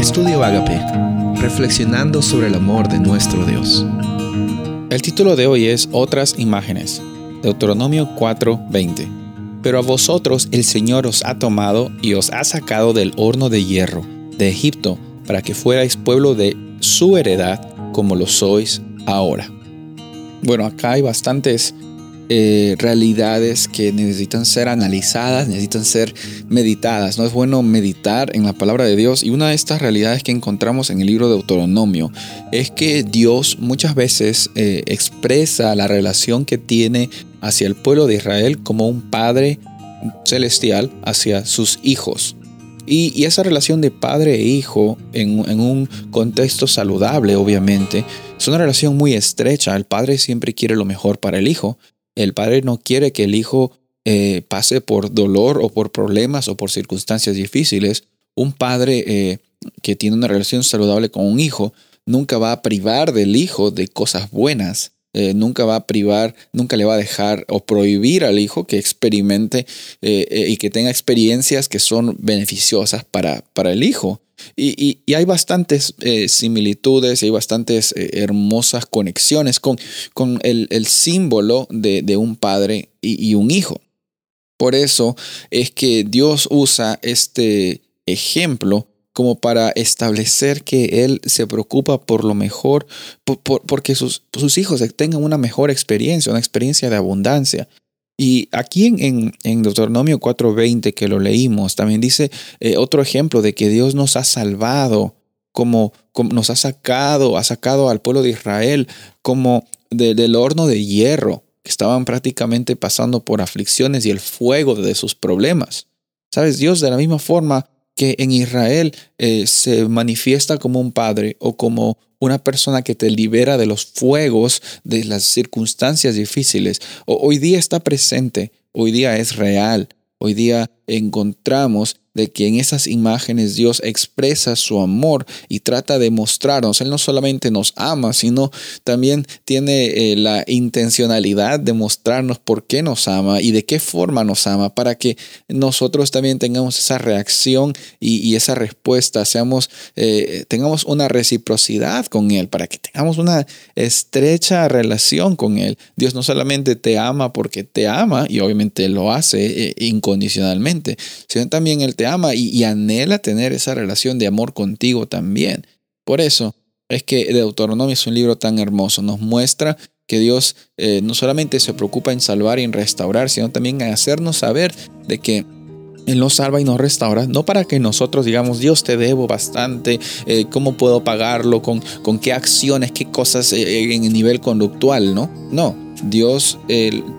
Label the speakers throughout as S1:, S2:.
S1: Estudio Agape, reflexionando sobre el amor de nuestro Dios.
S2: El título de hoy es Otras imágenes, Deuteronomio 4:20. Pero a vosotros el Señor os ha tomado y os ha sacado del horno de hierro de Egipto para que fuerais pueblo de su heredad como lo sois ahora. Bueno, acá hay bastantes eh, realidades que necesitan ser analizadas, necesitan ser meditadas. No es bueno meditar en la palabra de Dios. Y una de estas realidades que encontramos en el libro de Autonomio es que Dios muchas veces eh, expresa la relación que tiene hacia el pueblo de Israel como un padre celestial hacia sus hijos. Y, esa relación de padre e hijo en, un contexto saludable, obviamente, es una relación muy estrecha. El padre siempre quiere lo mejor para el hijo, el padre no quiere que el hijo eh, pase por dolor o por problemas o por circunstancias difíciles. Un padre eh, que tiene una relación saludable con un hijo nunca va a privar del hijo de cosas buenas. Eh, nunca va a privar, nunca le va a dejar o prohibir al hijo que experimente y que tenga experiencias que son beneficiosas para, para el hijo. Y, hay bastantes eh, similitudes y hay bastantes eh, hermosas conexiones con, con el, símbolo de, un padre y, un hijo. Por eso es que Dios usa este ejemplo como para establecer que Él se preocupa por lo mejor, porque sus, sus hijos tengan una mejor experiencia, una experiencia de abundancia. Y aquí en, en, Deuteronomio 4:20 que lo leímos, también dice eh, otro ejemplo de que Dios nos ha salvado, como, como, nos ha sacado, ha sacado al pueblo de Israel como del horno de hierro, que estaban prácticamente pasando por aflicciones y el fuego de sus problemas. Sabes, Dios de la misma forma que en Israel eh, se manifiesta como un padre o como una persona que te libera de los fuegos, de las circunstancias difíciles. hoy día está presente, hoy día es real, hoy día encontramos de que en esas imágenes Dios expresa su amor y trata de mostrarnos. Él no solamente nos ama, sino también tiene eh, la intencionalidad de mostrarnos por qué nos ama y de qué forma nos ama, para que nosotros también tengamos esa reacción y, esa respuesta, seamos, eh, tengamos una reciprocidad con Él, para que tengamos una estrecha relación con Él. Dios no solamente te ama porque te ama, y obviamente lo hace eh, incondicionalmente, sino también Él te ama y, anhela tener esa relación de amor contigo también. Por eso es que Deuteronomio es un libro tan hermoso. Nos muestra que Dios eh, no solamente se preocupa en salvar y en restaurar, sino también en hacernos saber de que él nos salva y nos restaura, no para que nosotros digamos, Dios te debo bastante, eh, ¿cómo puedo pagarlo? ¿Con, con qué acciones, qué cosas eh, en el nivel conductual? No, no. Dios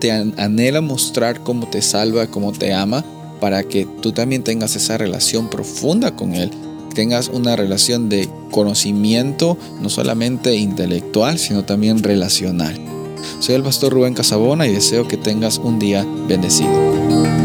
S2: te anhela mostrar cómo te salva, cómo te ama, para que tú también tengas esa relación profunda con Él, tengas una relación de conocimiento, no solamente intelectual, sino también relacional. Soy el pastor Rubén Casabona y deseo que tengas un día bendecido.